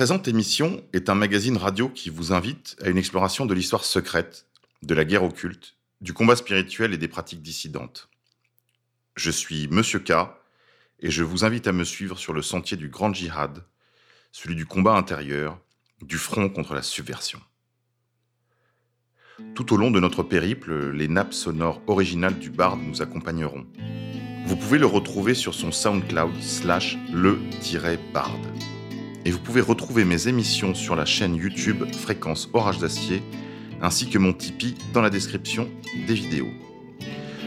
Présente émission est un magazine radio qui vous invite à une exploration de l'histoire secrète, de la guerre occulte, du combat spirituel et des pratiques dissidentes. Je suis Monsieur K et je vous invite à me suivre sur le sentier du grand djihad, celui du combat intérieur, du front contre la subversion. Tout au long de notre périple, les nappes sonores originales du Bard nous accompagneront. Vous pouvez le retrouver sur son SoundCloud slash le-bard. Et vous pouvez retrouver mes émissions sur la chaîne YouTube Fréquence Orage d'Acier, ainsi que mon Tipeee dans la description des vidéos.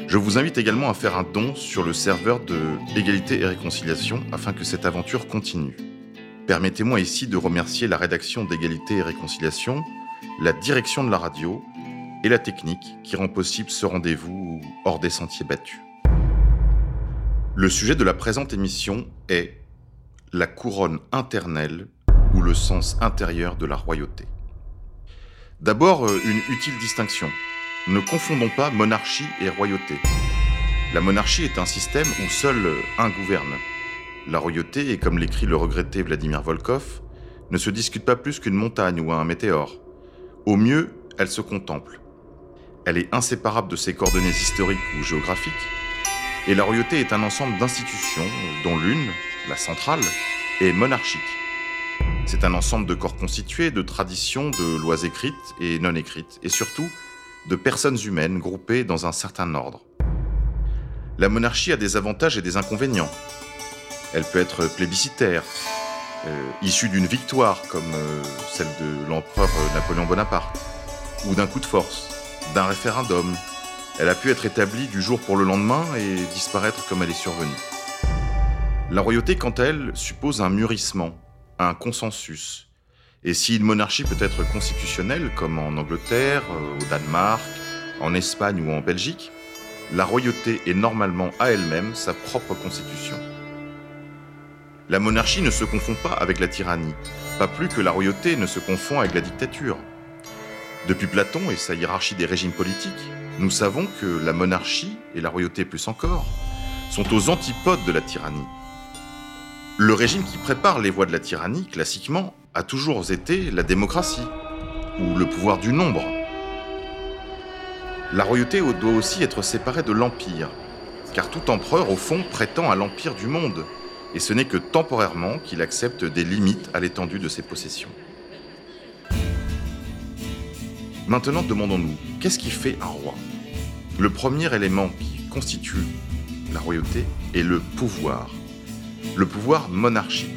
Je vous invite également à faire un don sur le serveur de Égalité et Réconciliation afin que cette aventure continue. Permettez-moi ici de remercier la rédaction d'Égalité et Réconciliation, la direction de la radio et la technique qui rend possible ce rendez-vous hors des sentiers battus. Le sujet de la présente émission est la couronne internelle ou le sens intérieur de la royauté. D'abord, euh, une utile distinction. Ne confondons pas monarchie et royauté. La monarchie est un système où seul un gouverne. La royauté, et comme l'écrit le regretté Vladimir Volkov, ne se discute pas plus qu'une montagne ou un météore. Au mieux, elle se contemple. Elle est inséparable de ses coordonnées historiques ou géographiques, et la royauté est un ensemble d'institutions, dont l'une, la centrale, est monarchique. C'est un ensemble de corps constitués, de traditions, de lois écrites et non écrites, et surtout de personnes humaines groupées dans un certain ordre. La monarchie a des avantages et des inconvénients. Elle peut être plébiscitaire, euh, issue d'une victoire comme euh, celle de l'empereur Napoléon Bonaparte, ou d'un coup de force, d'un référendum, elle a pu être établie du jour pour le lendemain et disparaître comme elle est survenue. La royauté, quant à elle, suppose un mûrissement, un consensus. Et si une monarchie peut être constitutionnelle, comme en Angleterre, euh, au Danemark, en Espagne ou en Belgique, la royauté est normalement à elle-même sa propre constitution. La monarchie ne se confond pas avec la tyrannie, pas plus que la royauté ne se confond avec la dictature. Depuis Platon et sa hiérarchie des régimes politiques, nous savons que la monarchie, et la royauté plus encore, sont aux antipodes de la tyrannie. Le régime qui prépare les voies de la tyrannie, classiquement, a toujours été la démocratie, ou le pouvoir du nombre. La royauté doit aussi être séparée de l'empire, car tout empereur, au fond, prétend à l'empire du monde, et ce n'est que temporairement qu'il accepte des limites à l'étendue de ses possessions. Maintenant, demandons-nous, qu'est-ce qui fait un roi? Le premier élément qui constitue la royauté est le pouvoir. Le pouvoir monarchique.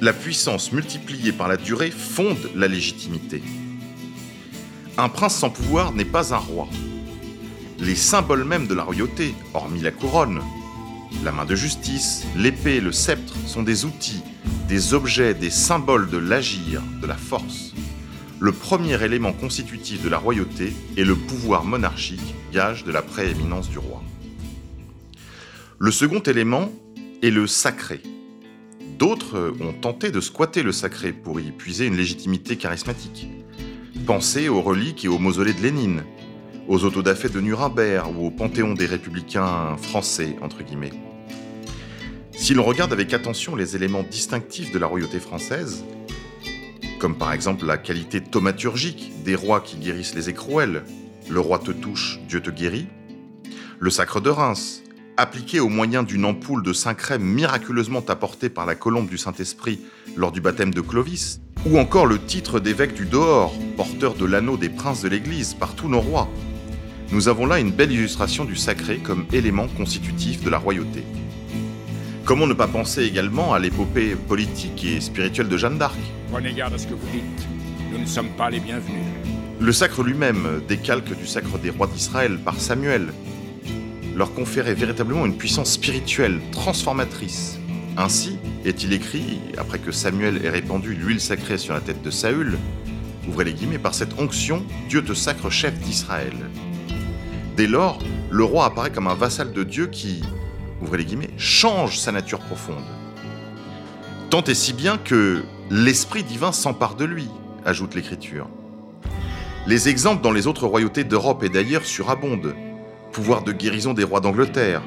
La puissance multipliée par la durée fonde la légitimité. Un prince sans pouvoir n'est pas un roi. Les symboles mêmes de la royauté, hormis la couronne, la main de justice, l'épée, le sceptre, sont des outils, des objets, des symboles de l'agir, de la force le premier élément constitutif de la royauté est le pouvoir monarchique, gage de la prééminence du roi. Le second élément est le sacré. D'autres ont tenté de squatter le sacré pour y puiser une légitimité charismatique. Pensez aux reliques et aux mausolées de Lénine, aux autodafés de Nuremberg ou au panthéon des républicains français. Si l'on regarde avec attention les éléments distinctifs de la royauté française, comme par exemple la qualité thaumaturgique des rois qui guérissent les écrouelles, le roi te touche, Dieu te guérit, le sacre de Reims, appliqué au moyen d'une ampoule de Saint-Crème miraculeusement apportée par la colombe du Saint-Esprit lors du baptême de Clovis, ou encore le titre d'évêque du dehors, porteur de l'anneau des princes de l'Église par tous nos rois. Nous avons là une belle illustration du sacré comme élément constitutif de la royauté. Comment ne pas penser également à l'épopée politique et spirituelle de Jeanne d'Arc? Prenez garde à ce que vous dites. Nous ne sommes pas les bienvenus. Le sacre lui-même décalque du sacre des rois d'Israël par Samuel, leur conférait véritablement une puissance spirituelle transformatrice. Ainsi est-il écrit, après que Samuel ait répandu l'huile sacrée sur la tête de Saül, ouvrez les guillemets, par cette onction, Dieu te sacre chef d'Israël. Dès lors, le roi apparaît comme un vassal de Dieu qui, ouvrez les guillemets, change sa nature profonde. Tant et si bien que l'Esprit divin s'empare de lui, ajoute l'Écriture. Les exemples dans les autres royautés d'Europe et d'ailleurs surabondent. Pouvoir de guérison des rois d'Angleterre,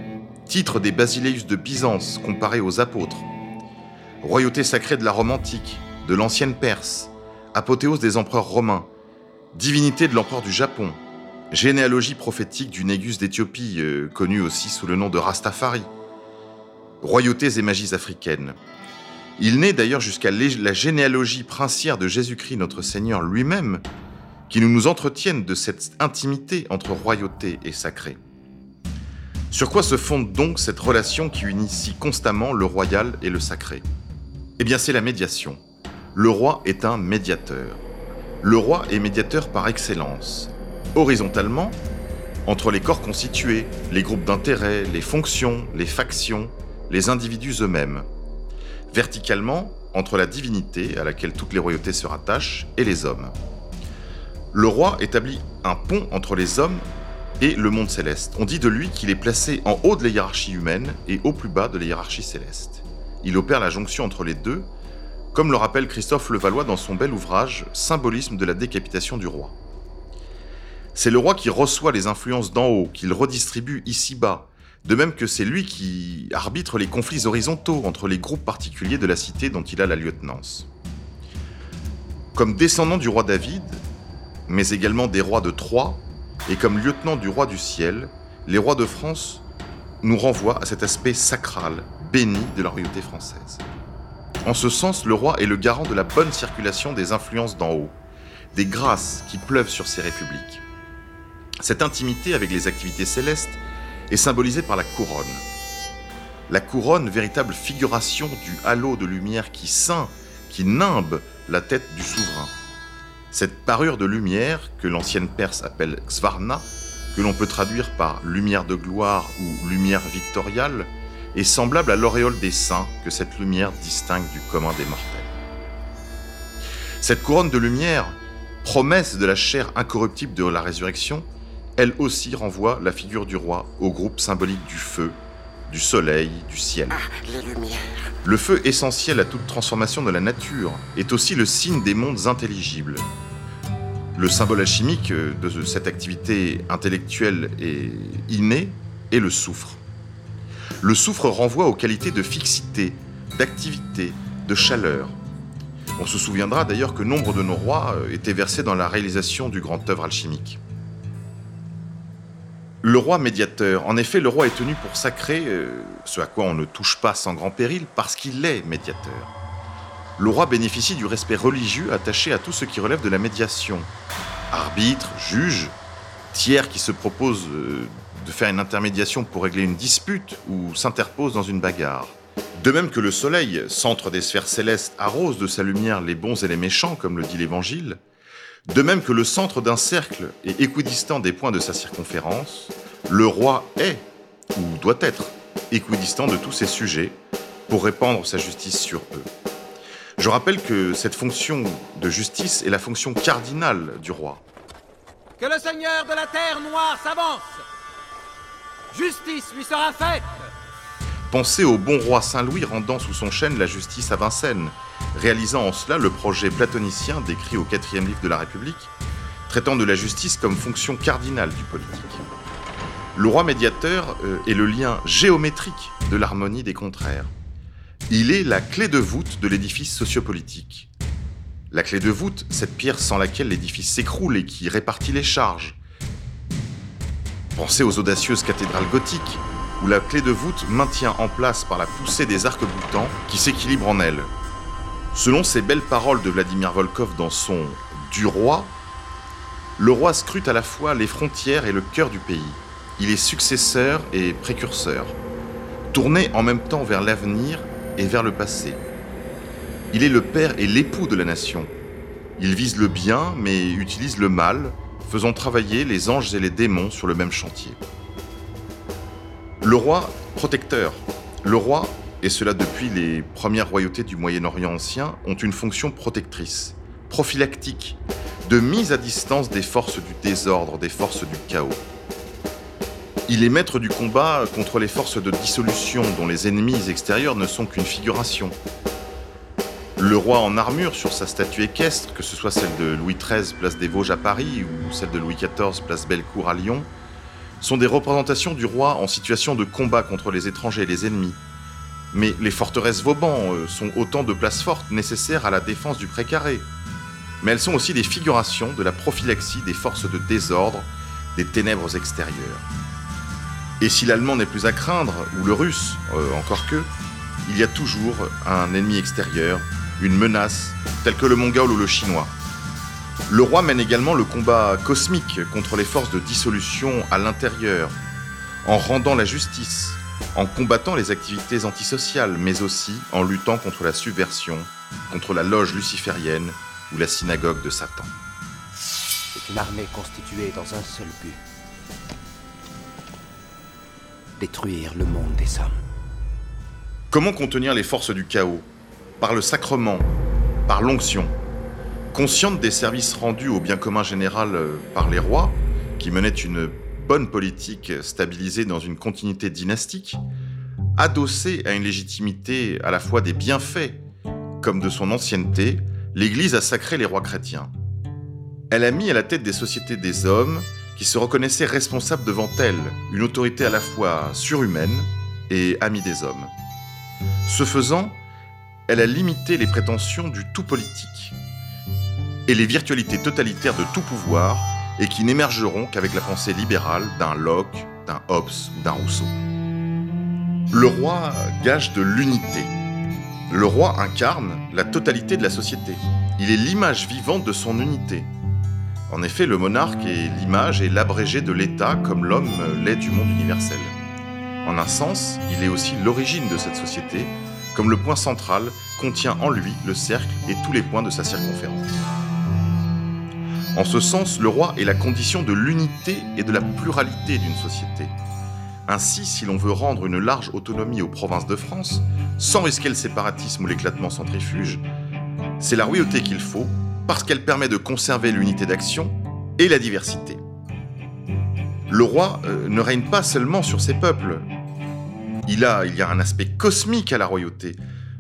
titre des basileus de Byzance comparé aux apôtres, royauté sacrée de la Rome antique, de l'ancienne Perse, apothéose des empereurs romains, divinité de l'empereur du Japon, généalogie prophétique du Négus d'Éthiopie, euh, connu aussi sous le nom de Rastafari, royautés et magies africaines. Il naît d'ailleurs jusqu'à la généalogie princière de Jésus-Christ notre Seigneur lui-même, qui nous nous entretiennent de cette intimité entre royauté et sacré. Sur quoi se fonde donc cette relation qui unit si constamment le royal et le sacré? Eh bien c'est la médiation. Le roi est un médiateur. Le roi est médiateur par excellence. Horizontalement, entre les corps constitués, les groupes d'intérêts, les fonctions, les factions, les individus eux-mêmes. Verticalement, entre la divinité, à laquelle toutes les royautés se rattachent, et les hommes. Le roi établit un pont entre les hommes et le monde céleste. On dit de lui qu'il est placé en haut de la hiérarchie humaine et au plus bas de la hiérarchie céleste. Il opère la jonction entre les deux, comme le rappelle Christophe Levallois dans son bel ouvrage Symbolisme de la décapitation du roi. C'est le roi qui reçoit les influences d'en haut, qu'il redistribue ici-bas, de même que c'est lui qui arbitre les conflits horizontaux entre les groupes particuliers de la cité dont il a la lieutenance. Comme descendant du roi David, mais également des rois de Troie, et comme lieutenant du roi du ciel, les rois de France nous renvoient à cet aspect sacral, béni de la royauté française. En ce sens, le roi est le garant de la bonne circulation des influences d'en haut, des grâces qui pleuvent sur ces républiques. Cette intimité avec les activités célestes est symbolisée par la couronne. La couronne, véritable figuration du halo de lumière qui ceint, qui nimbe la tête du souverain. Cette parure de lumière, que l'ancienne Perse appelle Svarna, que l'on peut traduire par lumière de gloire ou lumière victoriale, est semblable à l'auréole des saints que cette lumière distingue du commun des mortels. Cette couronne de lumière, promesse de la chair incorruptible de la résurrection, elle aussi renvoie la figure du roi au groupe symbolique du feu, du soleil, du ciel. Ah, le feu essentiel à toute transformation de la nature est aussi le signe des mondes intelligibles. Le symbole alchimique de cette activité intellectuelle et innée est le soufre. Le soufre renvoie aux qualités de fixité, d'activité, de chaleur. On se souviendra d'ailleurs que nombre de nos rois étaient versés dans la réalisation du grand œuvre alchimique. Le roi médiateur. En effet, le roi est tenu pour sacré, euh, ce à quoi on ne touche pas sans grand péril, parce qu'il est médiateur. Le roi bénéficie du respect religieux attaché à tout ce qui relève de la médiation. Arbitre, juge, tiers qui se propose euh, de faire une intermédiation pour régler une dispute ou s'interpose dans une bagarre. De même que le soleil, centre des sphères célestes, arrose de sa lumière les bons et les méchants, comme le dit l'Évangile, de même que le centre d'un cercle est équidistant des points de sa circonférence, le roi est, ou doit être, équidistant de tous ses sujets pour répandre sa justice sur eux. Je rappelle que cette fonction de justice est la fonction cardinale du roi. Que le seigneur de la terre noire s'avance Justice lui sera faite Pensez au bon roi Saint-Louis rendant sous son chêne la justice à Vincennes, réalisant en cela le projet platonicien décrit au quatrième livre de la République, traitant de la justice comme fonction cardinale du politique. Le roi médiateur euh, est le lien géométrique de l'harmonie des contraires. Il est la clé de voûte de l'édifice sociopolitique. La clé de voûte, cette pierre sans laquelle l'édifice s'écroule et qui répartit les charges. Pensez aux audacieuses cathédrales gothiques, où la clé de voûte maintient en place par la poussée des arcs-boutants qui s'équilibrent en elle. Selon ces belles paroles de Vladimir Volkov dans son Du roi, le roi scrute à la fois les frontières et le cœur du pays. Il est successeur et précurseur, tourné en même temps vers l'avenir et vers le passé. Il est le père et l'époux de la nation. Il vise le bien mais utilise le mal, faisant travailler les anges et les démons sur le même chantier. Le roi protecteur. Le roi et cela depuis les premières royautés du Moyen-Orient ancien, ont une fonction protectrice, prophylactique, de mise à distance des forces du désordre, des forces du chaos. Il est maître du combat contre les forces de dissolution dont les ennemis extérieurs ne sont qu'une figuration. Le roi en armure sur sa statue équestre, que ce soit celle de Louis XIII, place des Vosges à Paris, ou celle de Louis XIV, place Bellecour à Lyon, sont des représentations du roi en situation de combat contre les étrangers et les ennemis, Mais les forteresses Vauban euh, sont autant de places fortes nécessaires à la défense du précaré. Mais elles sont aussi des figurations de la prophylaxie des forces de désordre, des ténèbres extérieures. Et si l'allemand n'est plus à craindre, ou le russe, euh, encore que, il y a toujours un ennemi extérieur, une menace, telle que le mongol ou le chinois. Le roi mène également le combat cosmique contre les forces de dissolution à l'intérieur, en rendant la justice, en combattant les activités antisociales, mais aussi en luttant contre la subversion, contre la loge luciférienne ou la synagogue de Satan. C'est une armée constituée dans un seul but. Détruire le monde des hommes. Comment contenir les forces du chaos? Par le sacrement, par l'onction. Consciente des services rendus au bien commun général euh, par les rois, qui menaient une bonne politique stabilisée dans une continuité dynastique, adossée à une légitimité à la fois des bienfaits comme de son ancienneté, l'Église a sacré les rois chrétiens. Elle a mis à la tête des sociétés des hommes qui se reconnaissaient responsables devant elle, une autorité à la fois surhumaine et amie des hommes. Ce faisant, elle a limité les prétentions du tout politique et les virtualités totalitaires de tout pouvoir et qui n'émergeront qu'avec la pensée libérale d'un Locke, d'un Hobbes ou d'un Rousseau. Le roi gage de l'unité. Le roi incarne la totalité de la société. Il est l'image vivante de son unité. En effet, le monarque est l'image et l'abrégé de l'État comme l'homme l'est du monde universel. En un sens, il est aussi l'origine de cette société, comme le point central contient en lui le cercle et tous les points de sa circonférence. En ce sens, le roi est la condition de l'unité et de la pluralité d'une société. Ainsi, si l'on veut rendre une large autonomie aux provinces de France, sans risquer le séparatisme ou l'éclatement centrifuge, c'est la royauté qu'il faut, parce qu'elle permet de conserver l'unité d'action et la diversité. Le roi euh, ne règne pas seulement sur ses peuples. Il, a, il y a un aspect cosmique à la royauté.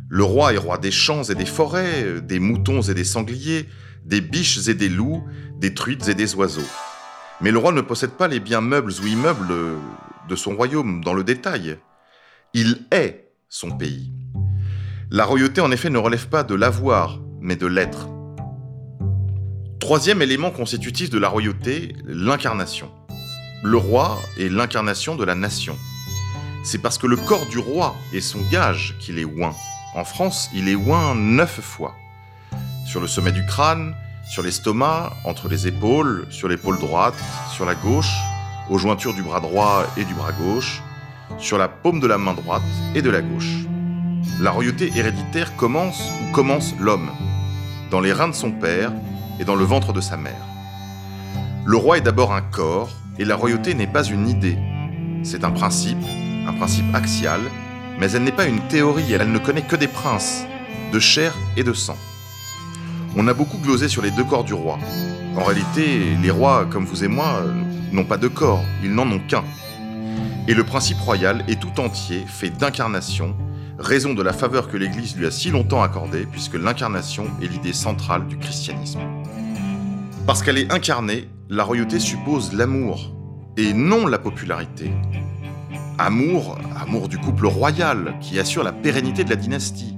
Le roi est roi des champs et des forêts, euh, des moutons et des sangliers, des biches et des loups, des truites et des oiseaux. Mais le roi ne possède pas les biens meubles ou immeubles de son royaume dans le détail. Il est son pays. La royauté, en effet, ne relève pas de l'avoir, mais de l'être. Troisième élément constitutif de la royauté, l'incarnation. Le roi est l'incarnation de la nation. C'est parce que le corps du roi est son gage qu'il est oint. En France, il est oint neuf fois sur le sommet du crâne, sur l'estomac, entre les épaules, sur l'épaule droite, sur la gauche, aux jointures du bras droit et du bras gauche, sur la paume de la main droite et de la gauche. La royauté héréditaire commence où commence l'homme, dans les reins de son père et dans le ventre de sa mère. Le roi est d'abord un corps, et la royauté n'est pas une idée. C'est un principe, un principe axial, mais elle n'est pas une théorie, elle ne connaît que des princes, de chair et de sang. On a beaucoup glosé sur les deux corps du roi. En réalité, les rois, comme vous et moi, n'ont pas de corps, ils n'en ont qu'un. Et le principe royal est tout entier fait d'incarnation, raison de la faveur que l'Église lui a si longtemps accordée, puisque l'incarnation est l'idée centrale du christianisme. Parce qu'elle est incarnée, la royauté suppose l'amour, et non la popularité. Amour, amour du couple royal, qui assure la pérennité de la dynastie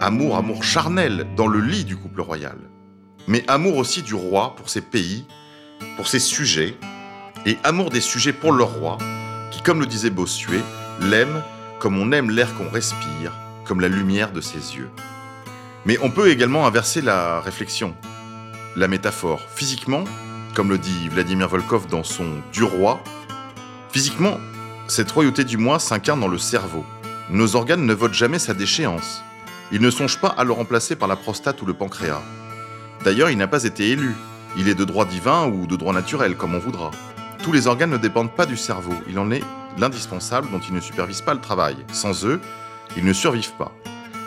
amour, amour charnel dans le lit du couple royal, mais amour aussi du roi pour ses pays, pour ses sujets, et amour des sujets pour leur roi, qui, comme le disait Bossuet, l'aime comme on aime l'air qu'on respire, comme la lumière de ses yeux. Mais on peut également inverser la réflexion, la métaphore. Physiquement, comme le dit Vladimir Volkov dans son Du roi, physiquement, cette royauté du moi s'incarne dans le cerveau. Nos organes ne votent jamais sa déchéance. Il ne songe pas à le remplacer par la prostate ou le pancréas. D'ailleurs, il n'a pas été élu. Il est de droit divin ou de droit naturel, comme on voudra. Tous les organes ne dépendent pas du cerveau. Il en est l'indispensable dont il ne supervise pas le travail. Sans eux, ils ne survivent pas.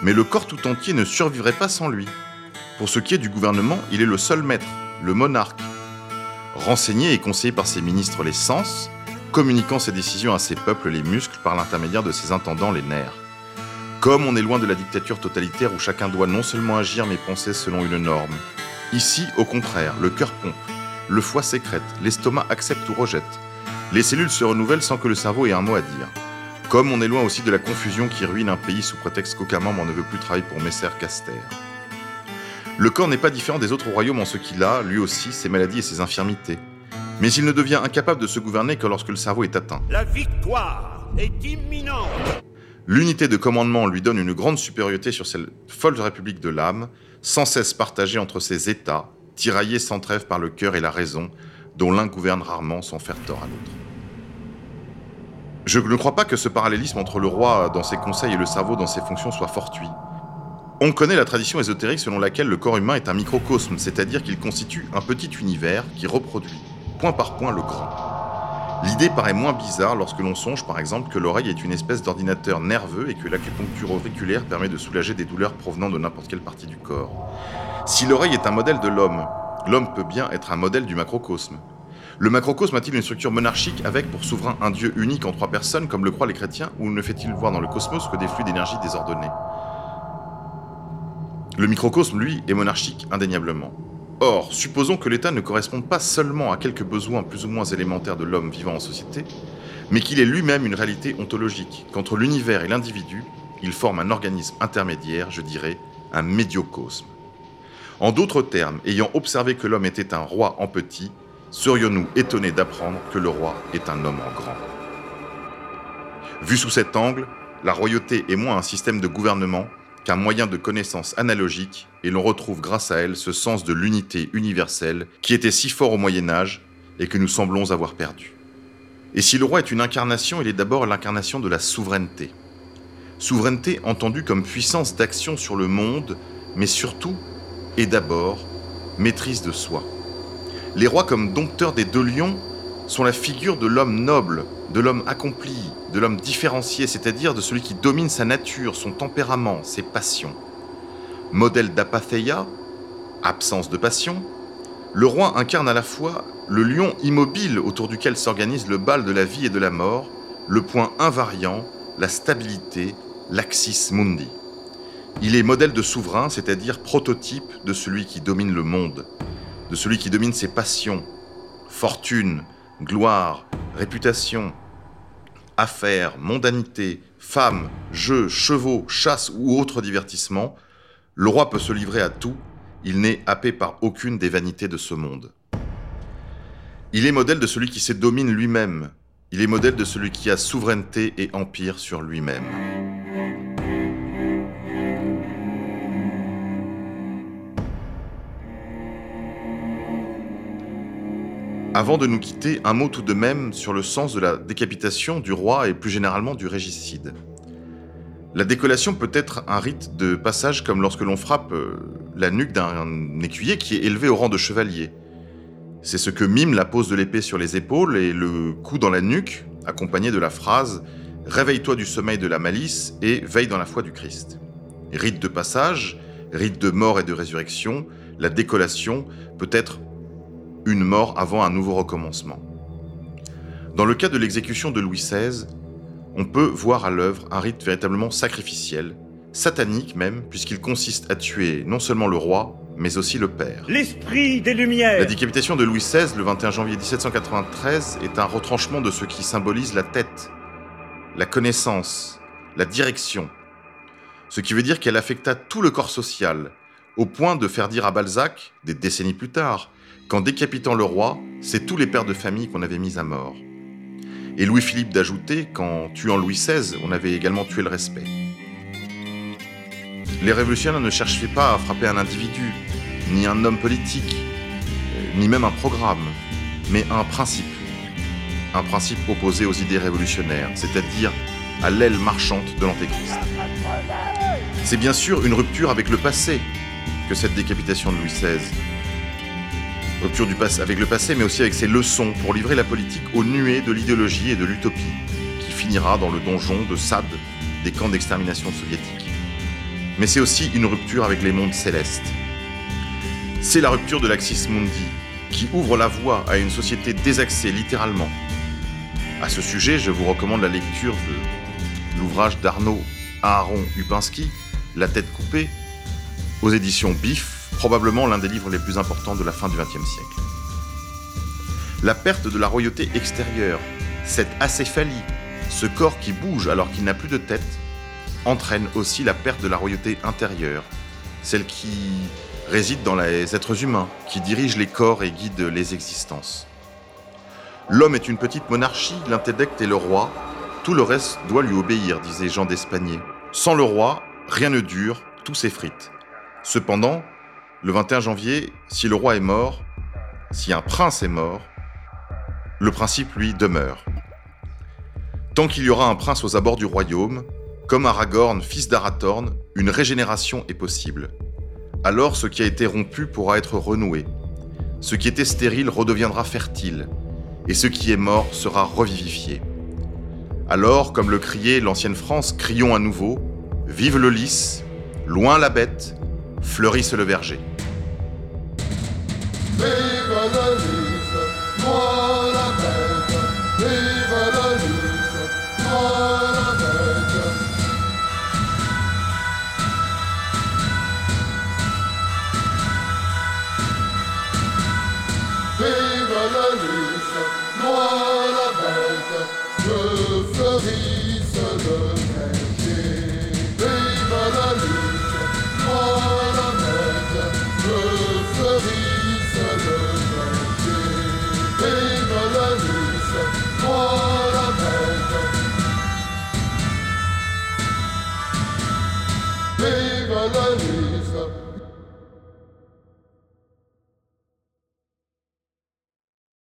Mais le corps tout entier ne survivrait pas sans lui. Pour ce qui est du gouvernement, il est le seul maître, le monarque. Renseigné et conseillé par ses ministres les sens, communiquant ses décisions à ses peuples les muscles par l'intermédiaire de ses intendants les nerfs. Comme on est loin de la dictature totalitaire où chacun doit non seulement agir mais penser selon une norme. Ici, au contraire, le cœur pompe, le foie sécrète, l'estomac accepte ou rejette. Les cellules se renouvellent sans que le cerveau ait un mot à dire. Comme on est loin aussi de la confusion qui ruine un pays sous prétexte qu'aucun membre ne veut plus travailler pour Messer Caster. Le corps n'est pas différent des autres royaumes en ce qu'il a, lui aussi, ses maladies et ses infirmités. Mais il ne devient incapable de se gouverner que lorsque le cerveau est atteint. La victoire est imminente L'unité de commandement lui donne une grande supériorité sur cette folle république de l'âme, sans cesse partagée entre ses États, tiraillés sans trêve par le cœur et la raison, dont l'un gouverne rarement sans faire tort à l'autre. Je ne crois pas que ce parallélisme entre le roi dans ses conseils et le cerveau dans ses fonctions soit fortuit. On connaît la tradition ésotérique selon laquelle le corps humain est un microcosme, c'est-à-dire qu'il constitue un petit univers qui reproduit, point par point, le grand. L'idée paraît moins bizarre lorsque l'on songe par exemple que l'oreille est une espèce d'ordinateur nerveux et que l'acupuncture auriculaire permet de soulager des douleurs provenant de n'importe quelle partie du corps. Si l'oreille est un modèle de l'homme, l'homme peut bien être un modèle du macrocosme. Le macrocosme a-t-il une structure monarchique avec pour souverain un dieu unique en trois personnes comme le croient les chrétiens ou ne fait-il voir dans le cosmos que des flux d'énergie désordonnés? Le microcosme, lui, est monarchique indéniablement. Or, supposons que l'État ne corresponde pas seulement à quelques besoins plus ou moins élémentaires de l'homme vivant en société, mais qu'il est lui-même une réalité ontologique, qu'entre l'univers et l'individu, il forme un organisme intermédiaire, je dirais, un médiocosme. En d'autres termes, ayant observé que l'homme était un roi en petit, serions-nous étonnés d'apprendre que le roi est un homme en grand Vu sous cet angle, la royauté est moins un système de gouvernement qu'un moyen de connaissance analogique, et l'on retrouve grâce à elle ce sens de l'unité universelle qui était si fort au Moyen Âge et que nous semblons avoir perdu. Et si le roi est une incarnation, il est d'abord l'incarnation de la souveraineté. Souveraineté entendue comme puissance d'action sur le monde, mais surtout et d'abord maîtrise de soi. Les rois comme dompteurs des deux lions sont la figure de l'homme noble, de l'homme accompli, de l'homme différencié, c'est-à-dire de celui qui domine sa nature, son tempérament, ses passions. Modèle d'apathéia, absence de passion, le roi incarne à la fois le lion immobile autour duquel s'organise le bal de la vie et de la mort, le point invariant, la stabilité, l'axis mundi. Il est modèle de souverain, c'est-à-dire prototype de celui qui domine le monde, de celui qui domine ses passions, fortune, gloire, réputation, affaires, mondanité, femmes, jeux, chevaux, chasse ou autres divertissements, le roi peut se livrer à tout, il n'est happé par aucune des vanités de ce monde. Il est modèle de celui qui se domine lui-même, il est modèle de celui qui a souveraineté et empire sur lui-même. Avant de nous quitter, un mot tout de même sur le sens de la décapitation du roi et plus généralement du régicide. La décollation peut être un rite de passage comme lorsque l'on frappe euh, la nuque d'un écuyer qui est élevé au rang de chevalier. C'est ce que mime la pose de l'épée sur les épaules et le coup dans la nuque, accompagné de la phrase Réveille-toi du sommeil de la malice et veille dans la foi du Christ. Rite de passage, rite de mort et de résurrection, la décollation peut être une mort avant un nouveau recommencement. Dans le cas de l'exécution de Louis XVI, on peut voir à l'œuvre un rite véritablement sacrificiel, satanique même, puisqu'il consiste à tuer non seulement le roi, mais aussi le père. L'esprit des Lumières La décapitation de Louis XVI le 21 janvier 1793 est un retranchement de ce qui symbolise la tête, la connaissance, la direction. Ce qui veut dire qu'elle affecta tout le corps social, au point de faire dire à Balzac, des décennies plus tard, qu'en décapitant le roi, c'est tous les pères de famille qu'on avait mis à mort. Et Louis-Philippe d'ajouter qu'en tuant Louis XVI, on avait également tué le respect. Les révolutionnaires ne cherchaient pas à frapper un individu, ni un homme politique, euh, ni même un programme, mais un principe. Un principe opposé aux idées révolutionnaires, c'est-à-dire à, l'aile marchante de l'Antéchrist. C'est bien sûr une rupture avec le passé que cette décapitation de Louis XVI, Rupture avec le passé, mais aussi avec ses leçons pour livrer la politique aux nuées de l'idéologie et de l'utopie, qui finira dans le donjon de Sade des camps d'extermination soviétiques. Mais c'est aussi une rupture avec les mondes célestes. C'est la rupture de l'Axis Mundi, qui ouvre la voie à une société désaxée littéralement. À ce sujet, je vous recommande la lecture de l'ouvrage d'Arnaud Aaron Upinski, La tête coupée, aux éditions BIF, probablement l'un des livres les plus importants de la fin du XXe siècle. La perte de la royauté extérieure, cette acéphalie, Ce corps qui bouge alors qu'il n'a plus de tête entraîne aussi la perte de la royauté intérieure, celle qui réside dans les êtres humains, qui dirigent les corps et guident les existences. L'homme est une petite monarchie, l'intellect est le roi, tout le reste doit lui obéir, disait Jean d'Espagné. Sans le roi, rien ne dure, tout s'effrite. Cependant, le 21 janvier, si le roi est mort, si un prince est mort, le principe, lui, demeure. Tant qu'il y aura un prince aux abords du royaume, comme Aragorn, fils d'Arathorn, une régénération est possible. Alors ce qui a été rompu pourra être renoué. Ce qui était stérile redeviendra fertile, et ce qui est mort sera revivifié. Alors, comme le criait l'ancienne France, crions à nouveau Vive le lys, loin la bête, fleurisse le verger.